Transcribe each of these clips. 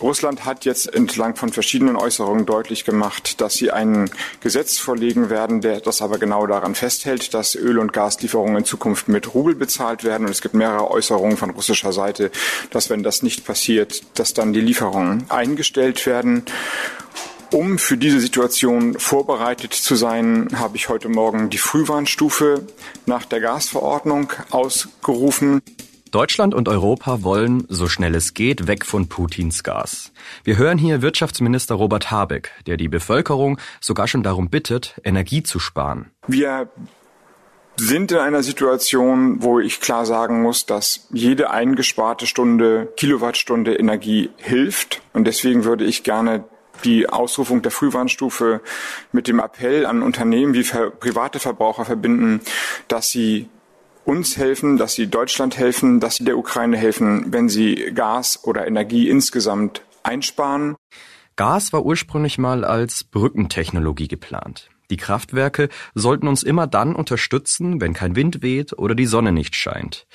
Russland hat jetzt entlang von verschiedenen Äußerungen deutlich gemacht, dass sie ein Gesetz vorlegen werden, der das aber genau daran festhält, dass Öl- und Gaslieferungen in Zukunft mit Rubel bezahlt werden. Und es gibt mehrere Äußerungen von russischer Seite, dass wenn das nicht passiert, dass dann die Lieferungen eingestellt werden. Um für diese Situation vorbereitet zu sein, habe ich heute Morgen die Frühwarnstufe nach der Gasverordnung ausgerufen. Deutschland und Europa wollen, so schnell es geht, weg von Putins Gas. Wir hören hier Wirtschaftsminister Robert Habeck, der die Bevölkerung sogar schon darum bittet, Energie zu sparen. Wir sind in einer Situation, wo ich klar sagen muss, dass jede eingesparte Stunde, Kilowattstunde Energie hilft. Und deswegen würde ich gerne die Ausrufung der Frühwarnstufe mit dem Appell an Unternehmen wie private Verbraucher verbinden, dass sie uns helfen, dass sie Deutschland helfen, dass sie der Ukraine helfen, wenn sie Gas oder Energie insgesamt einsparen. Gas war ursprünglich mal als Brückentechnologie geplant. Die Kraftwerke sollten uns immer dann unterstützen, wenn kein Wind weht oder die Sonne nicht scheint.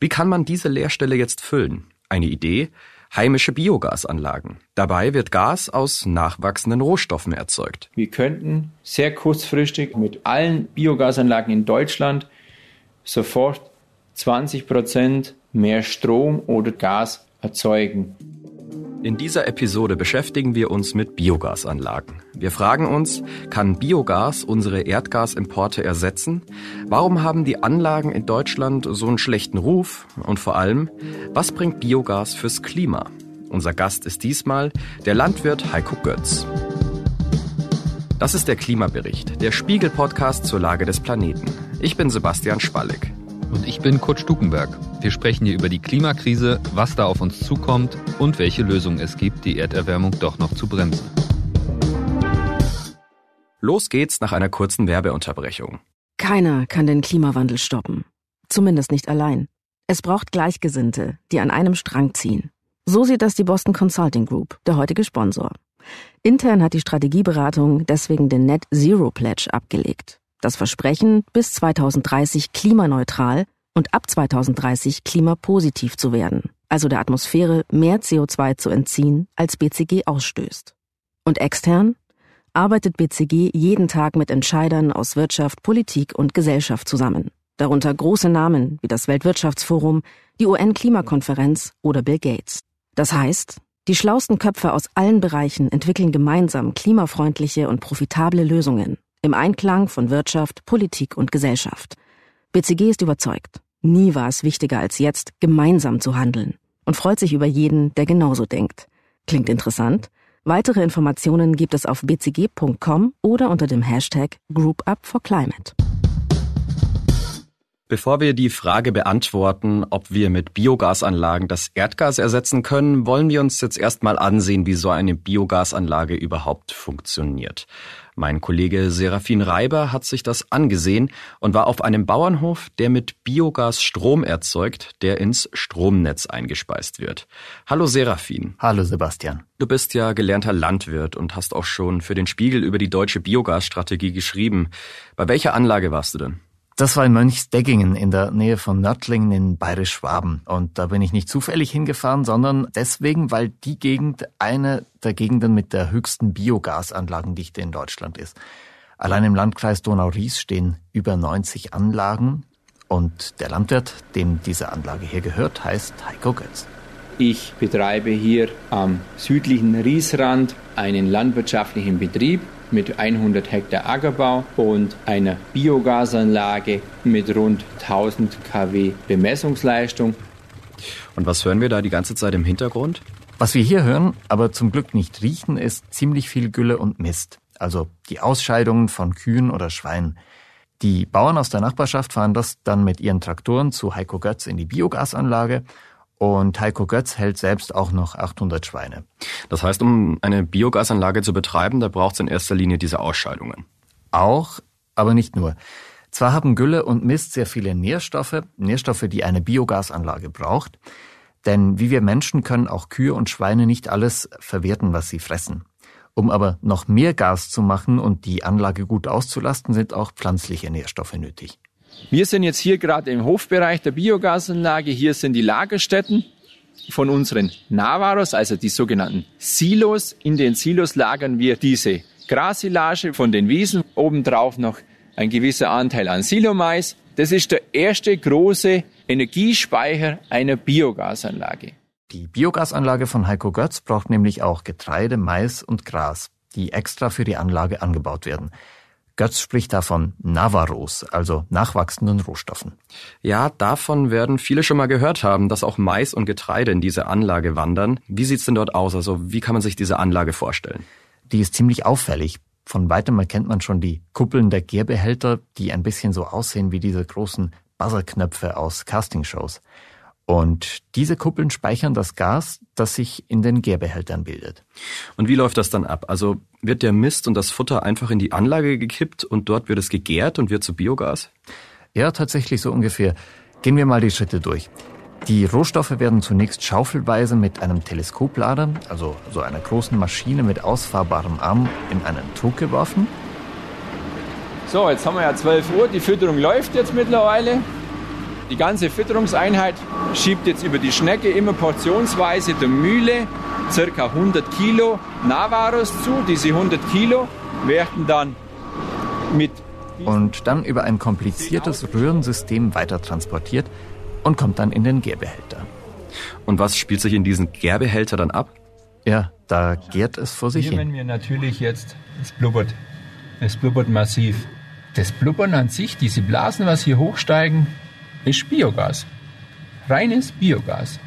Wie kann man diese Leerstelle jetzt füllen? Eine Idee? Heimische Biogasanlagen. Dabei wird Gas aus nachwachsenden Rohstoffen erzeugt. Wir könnten sehr kurzfristig mit allen Biogasanlagen in Deutschland sofort 20 Prozent mehr Strom oder Gas erzeugen. In dieser Episode beschäftigen wir uns mit Biogasanlagen. Wir fragen uns, kann Biogas unsere Erdgasimporte ersetzen? Warum haben die Anlagen in Deutschland so einen schlechten Ruf? Und vor allem, was bringt Biogas fürs Klima? Unser Gast ist diesmal der Landwirt Heiko Götz. Das ist der Klimabericht, der Spiegel-Podcast zur Lage des Planeten. Ich bin Sebastian Spalleck. Und ich bin Kurt Stukenberg. Wir sprechen hier über die Klimakrise, was da auf uns zukommt und welche Lösungen es gibt, die Erderwärmung doch noch zu bremsen. Los geht's nach einer kurzen Werbeunterbrechung. Keiner kann den Klimawandel stoppen. Zumindest nicht allein. Es braucht Gleichgesinnte, die an einem Strang ziehen. So sieht das die Boston Consulting Group, der heutige Sponsor. Intern hat die Strategieberatung deswegen den Net Zero Pledge abgelegt. Das Versprechen, bis 2030 klimaneutral und ab 2030 klimapositiv zu werden, also der Atmosphäre mehr CO2 zu entziehen, als BCG ausstößt. Und extern arbeitet BCG jeden Tag mit Entscheidern aus Wirtschaft, Politik und Gesellschaft zusammen, darunter große Namen wie das Weltwirtschaftsforum, die UN-Klimakonferenz oder Bill Gates. Das heißt, die schlausten Köpfe aus allen Bereichen entwickeln gemeinsam klimafreundliche und profitable Lösungen im Einklang von Wirtschaft, Politik und Gesellschaft. BCG ist überzeugt, nie war es wichtiger als jetzt, gemeinsam zu handeln und freut sich über jeden, der genauso denkt. Klingt interessant? Weitere Informationen gibt es auf bcg.com oder unter dem Hashtag GroupUpForClimate. Bevor wir die Frage beantworten, ob wir mit Biogasanlagen das Erdgas ersetzen können, wollen wir uns jetzt erstmal ansehen, wie so eine Biogasanlage überhaupt funktioniert. Mein Kollege Serafin Reiber hat sich das angesehen und war auf einem Bauernhof, der mit Biogas Strom erzeugt, der ins Stromnetz eingespeist wird. Hallo Serafin. Hallo Sebastian. Du bist ja gelernter Landwirt und hast auch schon für den Spiegel über die deutsche Biogasstrategie geschrieben. Bei welcher Anlage warst du denn? Das war in Mönchsdeggingen in der Nähe von Nördlingen in Bayerisch-Schwaben. Und da bin ich nicht zufällig hingefahren, sondern deswegen, weil die Gegend eine der Gegenden mit der höchsten Biogasanlagendichte in Deutschland ist. Allein im Landkreis Donau-Ries stehen über 90 Anlagen. Und der Landwirt, dem diese Anlage hier gehört, heißt Heiko Götz. Ich betreibe hier am südlichen Riesrand einen landwirtschaftlichen Betrieb mit 100 Hektar Ackerbau und einer Biogasanlage mit rund 1000 kW Bemessungsleistung. Und was hören wir da die ganze Zeit im Hintergrund? Was wir hier hören, aber zum Glück nicht riechen, ist ziemlich viel Gülle und Mist. Also die Ausscheidungen von Kühen oder Schweinen. Die Bauern aus der Nachbarschaft fahren das dann mit ihren Traktoren zu Heiko Götz in die Biogasanlage und Heiko Götz hält selbst auch noch 800 Schweine. Das heißt, um eine Biogasanlage zu betreiben, da braucht es in erster Linie diese Ausscheidungen. Auch, aber nicht nur. Zwar haben Gülle und Mist sehr viele Nährstoffe, Nährstoffe, die eine Biogasanlage braucht, denn wie wir Menschen können auch Kühe und Schweine nicht alles verwerten, was sie fressen. Um aber noch mehr Gas zu machen und die Anlage gut auszulasten, sind auch pflanzliche Nährstoffe nötig. Wir sind jetzt hier gerade im Hofbereich der Biogasanlage. Hier sind die Lagerstätten. von unseren Navaros, also die sogenannten Silos. In den Silos lagern wir diese Grassilage von den Wiesen, obendrauf noch ein gewisser Anteil an Silomais. Das ist der erste große Energiespeicher einer Biogasanlage. Die Biogasanlage von Heiko Götz braucht nämlich auch Getreide, Mais und Gras, die extra für die Anlage angebaut werden. Götz spricht davon Navaros, also nachwachsenden Rohstoffen. Ja, davon werden viele schon mal gehört haben, dass auch Mais und Getreide in diese Anlage wandern. Wie sieht's denn dort aus? Also wie kann man sich diese Anlage vorstellen? Die ist ziemlich auffällig. Von weitem erkennt man schon die Kuppeln der Gärbehälter, die ein bisschen so aussehen wie diese großen Buzzerknöpfe aus Castingshows. Und diese Kuppeln speichern das Gas, das sich in den Gärbehältern bildet. Und wie läuft das dann ab? Also wird der Mist und das Futter einfach in die Anlage gekippt und dort wird es gegärt und wird zu Biogas? Ja, tatsächlich so ungefähr. Gehen wir mal die Schritte durch. Die Rohstoffe werden zunächst schaufelweise mit einem Teleskoplader, also so einer großen Maschine mit ausfahrbarem Arm, in einen Trug geworfen. So, jetzt haben wir ja 12 Uhr, die Fütterung läuft jetzt mittlerweile. Die ganze Fütterungseinheit schiebt jetzt über die Schnecke immer portionsweise der Mühle ca. 100 Kilo Navaros zu. Diese 100 Kilo werden dann mit und dann über ein kompliziertes Röhrensystem weiter transportiert und kommt dann in den Gärbehälter. Und was spielt sich in diesen Gärbehälter dann ab? Ja, da gärt es vor sich Hier, hin. wenn wir natürlich jetzt, es blubbert, es blubbert massiv. Das Blubbern an sich, diese Blasen, was hier hochsteigen, ist Biogas. Reines Biogas.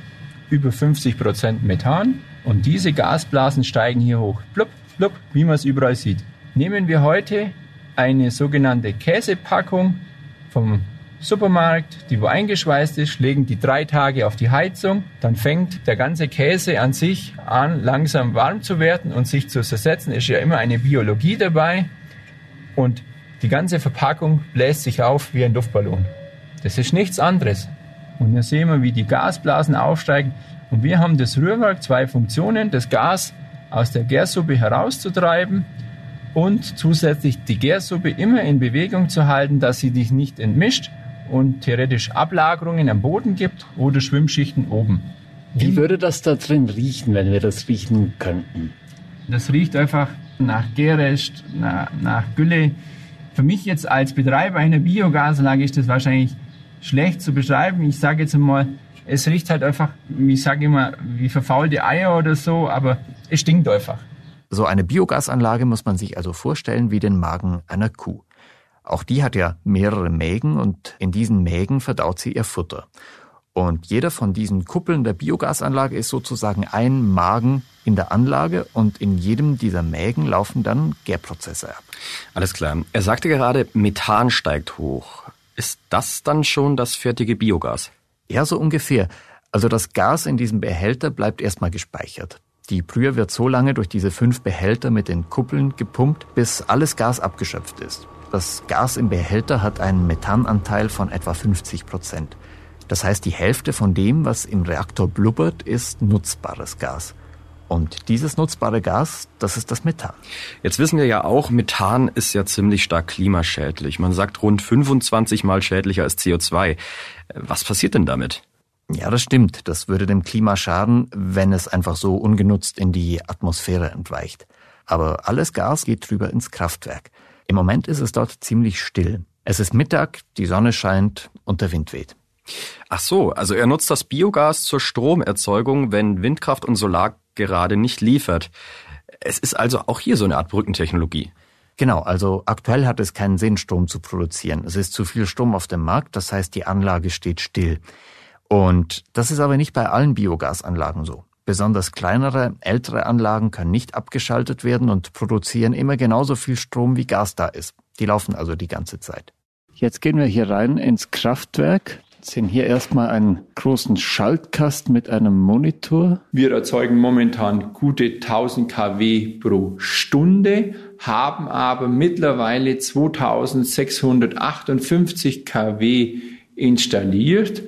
Über 50% Methan und diese Gasblasen steigen hier hoch. Blub, blub, wie man es überall sieht. Nehmen wir heute eine sogenannte Käsepackung vom Supermarkt, die wo eingeschweißt ist, legen die drei Tage auf die Heizung, dann fängt der ganze Käse an sich an, langsam warm zu werden und sich zu zersetzen. Ist ja immer eine Biologie dabei und die ganze Verpackung bläst sich auf wie ein Luftballon. Das ist nichts anderes. Und hier sehen wir, wie die Gasblasen aufsteigen. Und wir haben das Rührwerk, zwei Funktionen, das Gas aus der Gärsuppe herauszutreiben und zusätzlich die Gärsuppe immer in Bewegung zu halten, dass sie dich nicht entmischt und theoretisch Ablagerungen am Boden gibt oder Schwimmschichten oben. Wie würde das da drin riechen, wenn wir das riechen könnten? Das riecht einfach nach Gärrest, nach, nach Gülle. Für mich jetzt als Betreiber einer Biogasanlage ist das wahrscheinlich schlecht zu beschreiben. Ich sage jetzt einmal, es riecht halt einfach, ich sage immer, wie verfaulte Eier oder so, aber es stinkt einfach. So eine Biogasanlage muss man sich also vorstellen wie den Magen einer Kuh. Auch die hat ja mehrere Mägen und in diesen Mägen verdaut sie ihr Futter. Und jeder von diesen Kuppeln der Biogasanlage ist sozusagen ein Magen in der Anlage und in jedem dieser Mägen laufen dann Gärprozesse ab. Alles klar. Er sagte gerade, Methan steigt hoch. Ist das dann schon das fertige Biogas? Ja, so ungefähr. Also das Gas in diesem Behälter bleibt erstmal gespeichert. Die Brühe wird so lange durch diese fünf Behälter mit den Kuppeln gepumpt, bis alles Gas abgeschöpft ist. Das Gas im Behälter hat einen Methananteil von etwa 50 Prozent. Das heißt, die Hälfte von dem, was im Reaktor blubbert, ist nutzbares Gas. Und dieses nutzbare Gas, das ist das Methan. Jetzt wissen wir ja auch, Methan ist ja ziemlich stark klimaschädlich. Man sagt rund 25 mal schädlicher als CO2. Was passiert denn damit? Ja, das stimmt. Das würde dem Klima schaden, wenn es einfach so ungenutzt in die Atmosphäre entweicht. Aber alles Gas geht drüber ins Kraftwerk. Im Moment ist es dort ziemlich still. Es ist Mittag, die Sonne scheint und der Wind weht. Ach so, also er nutzt das Biogas zur Stromerzeugung, wenn Windkraft und Solar gerade nicht liefert. Es ist also auch hier so eine Art Brückentechnologie. Genau, also aktuell hat es keinen Sinn, Strom zu produzieren. Es ist zu viel Strom auf dem Markt, das heißt, die Anlage steht still. Und das ist aber nicht bei allen Biogasanlagen so. Besonders kleinere, ältere Anlagen können nicht abgeschaltet werden und produzieren immer genauso viel Strom, wie Gas da ist. Die laufen also die ganze Zeit. Jetzt gehen wir hier rein ins Kraftwerk sehen hier erstmal einen großen Schaltkasten mit einem Monitor. Wir erzeugen momentan gute 1000 kW pro Stunde, haben aber mittlerweile 2658 kW installiert,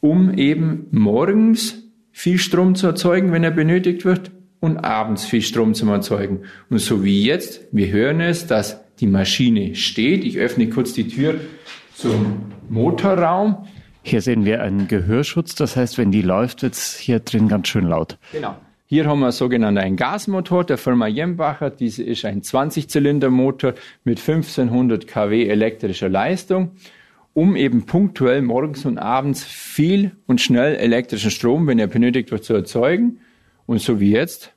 um eben morgens viel Strom zu erzeugen, wenn er benötigt wird, und abends viel Strom zu erzeugen. Und so wie jetzt, wir hören es, dass die Maschine steht. Ich öffne kurz die Tür zum Motorraum. Hier sehen wir einen Gehörschutz, das heißt, wenn die läuft, wird es hier drin ganz schön laut. Genau. Hier haben wir sogenannten einen Gasmotor der Firma Jembacher. Diese ist ein 20-Zylinder-Motor mit 1500 kW elektrischer Leistung, um eben punktuell morgens und abends viel und schnell elektrischen Strom, wenn er benötigt wird, zu erzeugen. Und so wie jetzt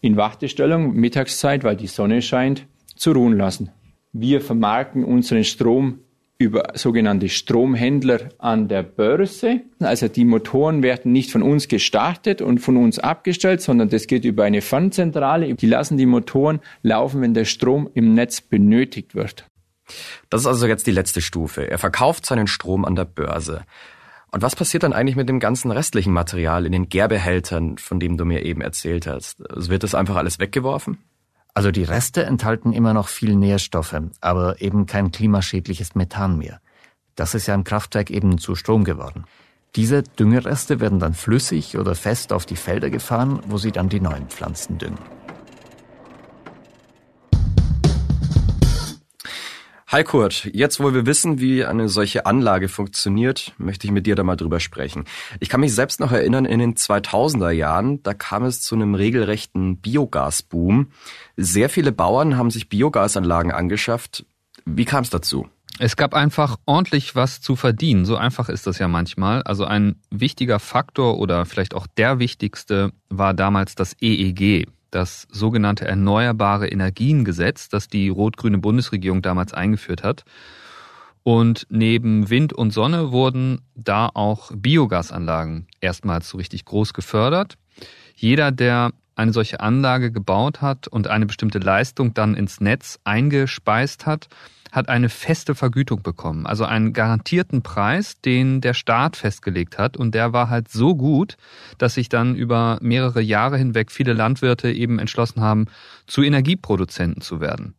in Wartestellung, Mittagszeit, weil die Sonne scheint, zu ruhen lassen. Wir vermarkten unseren Strom über sogenannte Stromhändler an der Börse. Also die Motoren werden nicht von uns gestartet und von uns abgestellt, sondern das geht über eine Fernzentrale. Die lassen die Motoren laufen, wenn der Strom im Netz benötigt wird. Das ist also jetzt die letzte Stufe. Er verkauft seinen Strom an der Börse. Und was passiert dann eigentlich mit dem ganzen restlichen Material in den Gärbehältern, von dem du mir eben erzählt hast? Also wird das einfach alles weggeworfen? Also die Reste enthalten immer noch viel Nährstoffe, aber eben kein klimaschädliches Methan mehr. Das ist ja im Kraftwerk eben zu Strom geworden. Diese Düngereste werden dann flüssig oder fest auf die Felder gefahren, wo sie dann die neuen Pflanzen düngen. Hi Kurt, jetzt wo wir wissen, wie eine solche Anlage funktioniert, möchte ich mit dir da mal drüber sprechen. Ich kann mich selbst noch erinnern, in den 2000er Jahren, da kam es zu einem regelrechten Biogasboom. Sehr viele Bauern haben sich Biogasanlagen angeschafft. Wie kam es dazu? Es gab einfach ordentlich was zu verdienen. So einfach ist das ja manchmal. Also ein wichtiger Faktor oder vielleicht auch der wichtigste war damals das EEG das sogenannte Erneuerbare Energiengesetz, das die rot-grüne Bundesregierung damals eingeführt hat. Und neben Wind und Sonne wurden da auch Biogasanlagen erstmals so richtig groß gefördert. Jeder, der eine solche Anlage gebaut hat und eine bestimmte Leistung dann ins Netz eingespeist hat, hat eine feste Vergütung bekommen, also einen garantierten Preis, den der Staat festgelegt hat. Und der war halt so gut, dass sich dann über mehrere Jahre hinweg viele Landwirte eben entschlossen haben, zu Energieproduzenten zu werden.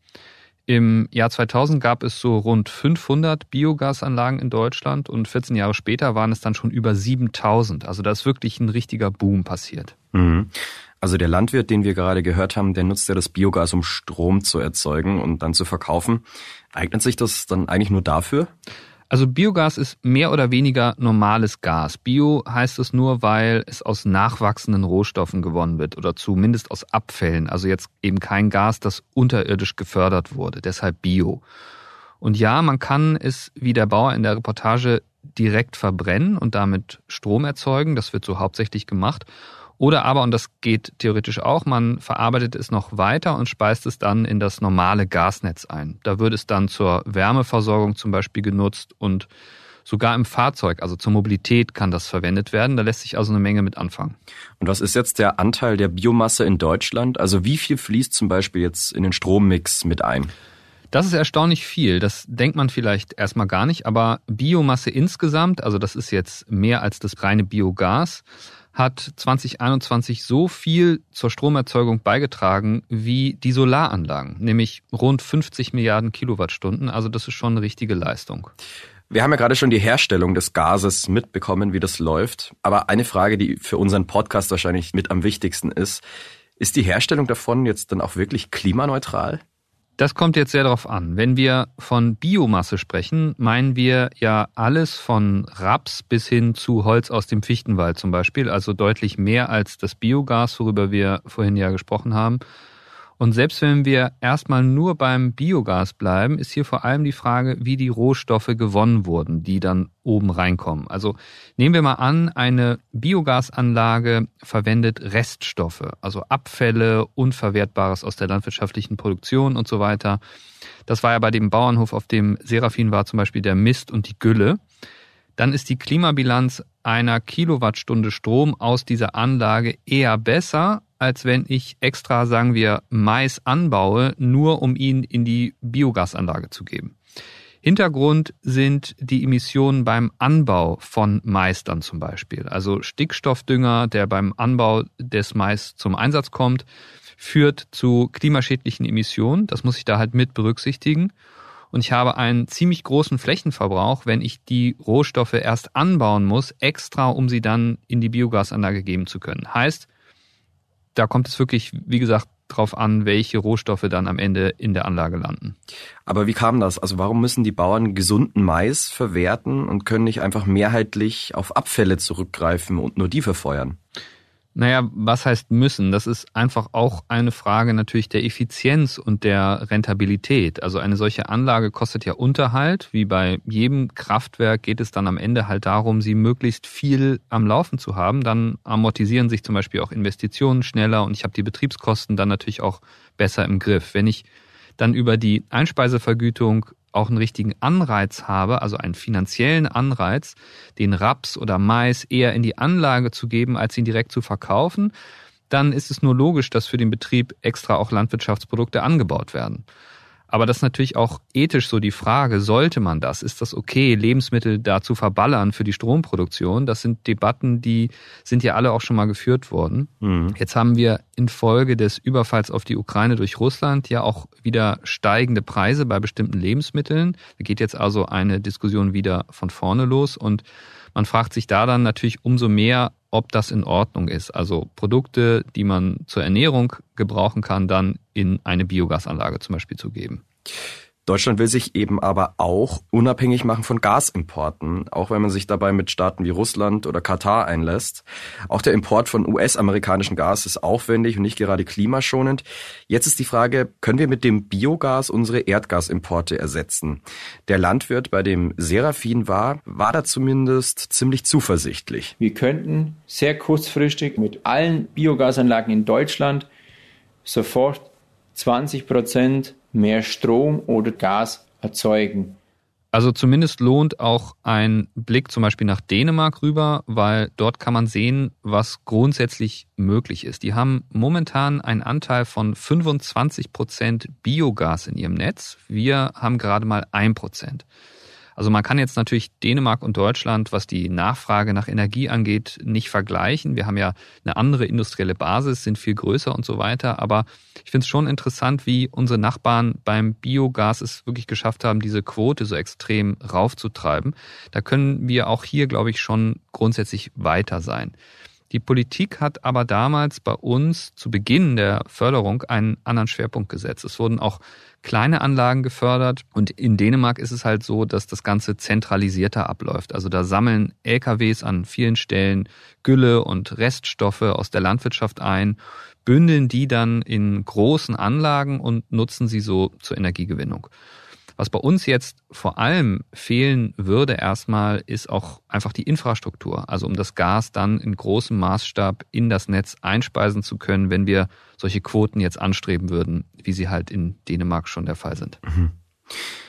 Im Jahr 2000 gab es so rund 500 Biogasanlagen in Deutschland und 14 Jahre später waren es dann schon über 7000. Also da ist wirklich ein richtiger Boom passiert. Mhm. Also der Landwirt, den wir gerade gehört haben, der nutzt ja das Biogas, um Strom zu erzeugen und dann zu verkaufen. Eignet sich das dann eigentlich nur dafür? Also Biogas ist mehr oder weniger normales Gas. Bio heißt es nur, weil es aus nachwachsenden Rohstoffen gewonnen wird oder zumindest aus Abfällen. Also jetzt eben kein Gas, das unterirdisch gefördert wurde. Deshalb Bio. Und ja, man kann es, wie der Bauer in der Reportage, direkt verbrennen und damit Strom erzeugen. Das wird so hauptsächlich gemacht. Oder aber, und das geht theoretisch auch, man verarbeitet es noch weiter und speist es dann in das normale Gasnetz ein. Da wird es dann zur Wärmeversorgung zum Beispiel genutzt und sogar im Fahrzeug, also zur Mobilität kann das verwendet werden. Da lässt sich also eine Menge mit anfangen. Und was ist jetzt der Anteil der Biomasse in Deutschland? Also wie viel fließt zum Beispiel jetzt in den Strommix mit ein? Das ist erstaunlich viel. Das denkt man vielleicht erstmal gar nicht, aber Biomasse insgesamt, also das ist jetzt mehr als das reine Biogas, hat 2021 so viel zur Stromerzeugung beigetragen wie die Solaranlagen, nämlich rund 50 Milliarden Kilowattstunden. Also das ist schon eine richtige Leistung. Wir haben ja gerade schon die Herstellung des Gases mitbekommen, wie das läuft. Aber eine Frage, die für unseren Podcast wahrscheinlich mit am wichtigsten ist, ist die Herstellung davon jetzt dann auch wirklich klimaneutral? Das kommt jetzt sehr darauf an. Wenn wir von Biomasse sprechen, meinen wir ja alles von Raps bis hin zu Holz aus dem Fichtenwald zum Beispiel, also deutlich mehr als das Biogas, worüber wir vorhin ja gesprochen haben. Und selbst wenn wir erstmal nur beim Biogas bleiben, ist hier vor allem die Frage, wie die Rohstoffe gewonnen wurden, die dann oben reinkommen. Also nehmen wir mal an, eine Biogasanlage verwendet Reststoffe, also Abfälle, Unverwertbares aus der landwirtschaftlichen Produktion und so weiter. Das war ja bei dem Bauernhof, auf dem Seraphin war zum Beispiel der Mist und die Gülle. Dann ist die Klimabilanz einer Kilowattstunde Strom aus dieser Anlage eher besser, als wenn ich extra, sagen wir, Mais anbaue, nur um ihn in die Biogasanlage zu geben. Hintergrund sind die Emissionen beim Anbau von Mais dann zum Beispiel. Also Stickstoffdünger, der beim Anbau des Mais zum Einsatz kommt, führt zu klimaschädlichen Emissionen. Das muss ich da halt mit berücksichtigen. Und ich habe einen ziemlich großen Flächenverbrauch, wenn ich die Rohstoffe erst anbauen muss, extra, um sie dann in die Biogasanlage geben zu können. Heißt, da kommt es wirklich, wie gesagt, drauf an, welche Rohstoffe dann am Ende in der Anlage landen. Aber wie kam das? Also warum müssen die Bauern gesunden Mais verwerten und können nicht einfach mehrheitlich auf Abfälle zurückgreifen und nur die verfeuern? Naja, was heißt müssen? Das ist einfach auch eine Frage natürlich der Effizienz und der Rentabilität. Also eine solche Anlage kostet ja Unterhalt. Wie bei jedem Kraftwerk geht es dann am Ende halt darum, sie möglichst viel am Laufen zu haben. Dann amortisieren sich zum Beispiel auch Investitionen schneller und ich habe die Betriebskosten dann natürlich auch besser im Griff. Wenn ich dann über die Einspeisevergütung auch einen richtigen Anreiz habe, also einen finanziellen Anreiz, den Raps oder Mais eher in die Anlage zu geben, als ihn direkt zu verkaufen, dann ist es nur logisch, dass für den Betrieb extra auch Landwirtschaftsprodukte angebaut werden. Aber das ist natürlich auch ethisch so die Frage, sollte man das? Ist das okay, Lebensmittel da zu verballern für die Stromproduktion? Das sind Debatten, die sind ja alle auch schon mal geführt worden. Mhm. Jetzt haben wir infolge des Überfalls auf die Ukraine durch Russland ja auch wieder steigende Preise bei bestimmten Lebensmitteln. Da geht jetzt also eine Diskussion wieder von vorne los und man fragt sich da dann natürlich umso mehr, ob das in Ordnung ist. Also Produkte, die man zur Ernährung gebrauchen kann, dann in eine Biogasanlage zum Beispiel zu geben. Deutschland will sich eben aber auch unabhängig machen von Gasimporten, auch wenn man sich dabei mit Staaten wie Russland oder Katar einlässt. Auch der Import von US-amerikanischem Gas ist aufwendig und nicht gerade klimaschonend. Jetzt ist die Frage, können wir mit dem Biogas unsere Erdgasimporte ersetzen? Der Landwirt, bei dem Serafin war, war da zumindest ziemlich zuversichtlich. Wir könnten sehr kurzfristig mit allen Biogasanlagen in Deutschland sofort 20 Prozent mehr Strom oder Gas erzeugen. Also zumindest lohnt auch ein Blick zum Beispiel nach Dänemark rüber, weil dort kann man sehen, was grundsätzlich möglich ist. Die haben momentan einen Anteil von 25 Prozent Biogas in ihrem Netz. Wir haben gerade mal ein Prozent. Also man kann jetzt natürlich Dänemark und Deutschland, was die Nachfrage nach Energie angeht, nicht vergleichen. Wir haben ja eine andere industrielle Basis, sind viel größer und so weiter. Aber ich finde es schon interessant, wie unsere Nachbarn beim Biogas es wirklich geschafft haben, diese Quote so extrem raufzutreiben. Da können wir auch hier, glaube ich, schon grundsätzlich weiter sein. Die Politik hat aber damals bei uns zu Beginn der Förderung einen anderen Schwerpunkt gesetzt. Es wurden auch kleine Anlagen gefördert und in Dänemark ist es halt so, dass das Ganze zentralisierter abläuft. Also da sammeln LKWs an vielen Stellen Gülle und Reststoffe aus der Landwirtschaft ein, bündeln die dann in großen Anlagen und nutzen sie so zur Energiegewinnung. Was bei uns jetzt vor allem fehlen würde erstmal, ist auch einfach die Infrastruktur. Also um das Gas dann in großem Maßstab in das Netz einspeisen zu können, wenn wir solche Quoten jetzt anstreben würden, wie sie halt in Dänemark schon der Fall sind. Mhm.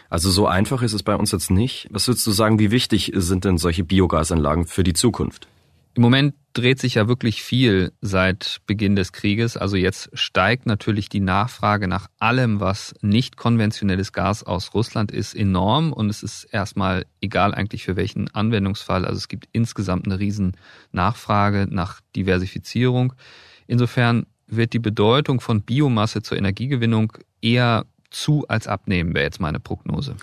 Also so einfach ist es bei uns jetzt nicht. Was würdest du sagen, wie wichtig sind denn solche Biogasanlagen für die Zukunft? Im Moment dreht sich ja wirklich viel seit Beginn des Krieges. Also jetzt steigt natürlich die Nachfrage nach allem, was nicht konventionelles Gas aus Russland ist, enorm. Und es ist erstmal egal eigentlich für welchen Anwendungsfall. Also es gibt insgesamt eine riesen Nachfrage nach Diversifizierung. Insofern wird die Bedeutung von Biomasse zur Energiegewinnung eher zu als abnehmen, wäre jetzt meine Prognose.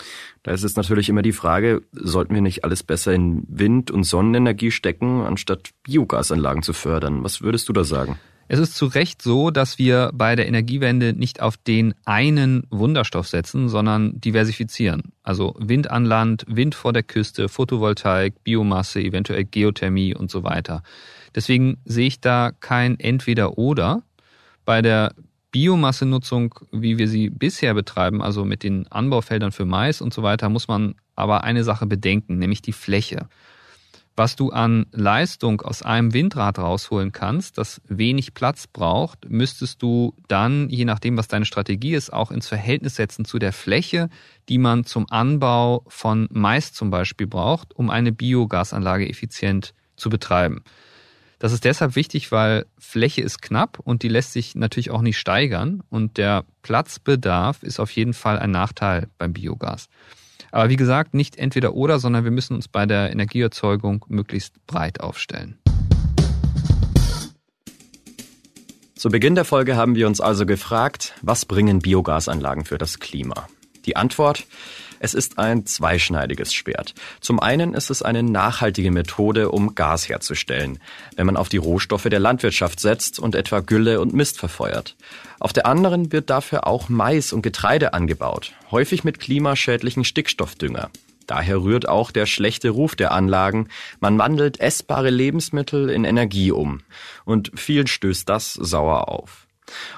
Da ist es natürlich immer die Frage, sollten wir nicht alles besser in Wind- und Sonnenenergie stecken, anstatt Biogasanlagen zu fördern? Was würdest du da sagen? Es ist zu Recht so, dass wir bei der Energiewende nicht auf den einen Wunderstoff setzen, sondern diversifizieren. Also Wind an Land, Wind vor der Küste, Photovoltaik, Biomasse, eventuell Geothermie und so weiter. Deswegen sehe ich da kein Entweder-Oder. Bei der Biomassenutzung, wie wir sie bisher betreiben, also mit den Anbaufeldern für Mais und so weiter, muss man aber eine Sache bedenken, nämlich die Fläche. Was du an Leistung aus einem Windrad rausholen kannst, das wenig Platz braucht, müsstest du dann, je nachdem, was deine Strategie ist, auch ins Verhältnis setzen zu der Fläche, die man zum Anbau von Mais zum Beispiel braucht, um eine Biogasanlage effizient zu betreiben. Das ist deshalb wichtig, weil Fläche ist knapp und die lässt sich natürlich auch nicht steigern und der Platzbedarf ist auf jeden Fall ein Nachteil beim Biogas. Aber wie gesagt, nicht entweder oder, sondern wir müssen uns bei der Energieerzeugung möglichst breit aufstellen. Zu Beginn der Folge haben wir uns also gefragt, was bringen Biogasanlagen für das Klima? Die Antwort, Es ist ein zweischneidiges Schwert. Zum einen ist es eine nachhaltige Methode, um Gas herzustellen, wenn man auf die Rohstoffe der Landwirtschaft setzt und etwa Gülle und Mist verfeuert. Auf der anderen wird dafür auch Mais und Getreide angebaut, häufig mit klimaschädlichen Stickstoffdünger. Daher rührt auch der schlechte Ruf der Anlagen. Man wandelt essbare Lebensmittel in Energie um. Und vielen stößt das sauer auf.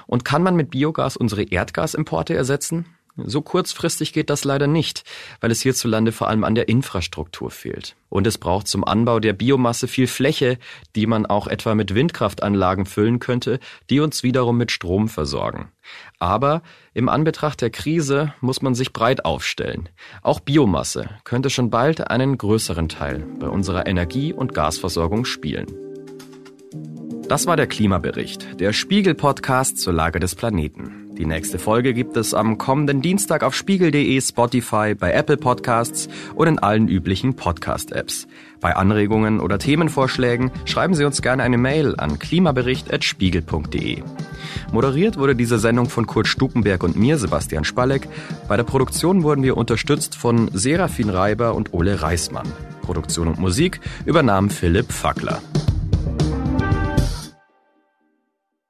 Und kann man mit Biogas unsere Erdgasimporte ersetzen? So kurzfristig geht das leider nicht, weil es hierzulande vor allem an der Infrastruktur fehlt. Und es braucht zum Anbau der Biomasse viel Fläche, die man auch etwa mit Windkraftanlagen füllen könnte, die uns wiederum mit Strom versorgen. Aber im Anbetracht der Krise muss man sich breit aufstellen. Auch Biomasse könnte schon bald einen größeren Teil bei unserer Energie- und Gasversorgung spielen. Das war der Klimabericht, der Spiegel-Podcast zur Lage des Planeten. Die nächste Folge gibt es am kommenden Dienstag auf spiegel.de, Spotify, bei Apple Podcasts und in allen üblichen Podcast-Apps. Bei Anregungen oder Themenvorschlägen schreiben Sie uns gerne eine Mail an klimabericht.spiegel.de. Moderiert wurde diese Sendung von Kurt Stukenberg und mir, Sebastian Spalleck. Bei der Produktion wurden wir unterstützt von Serafin Reiber und Ole Reismann. Produktion und Musik übernahm Philipp Fackler.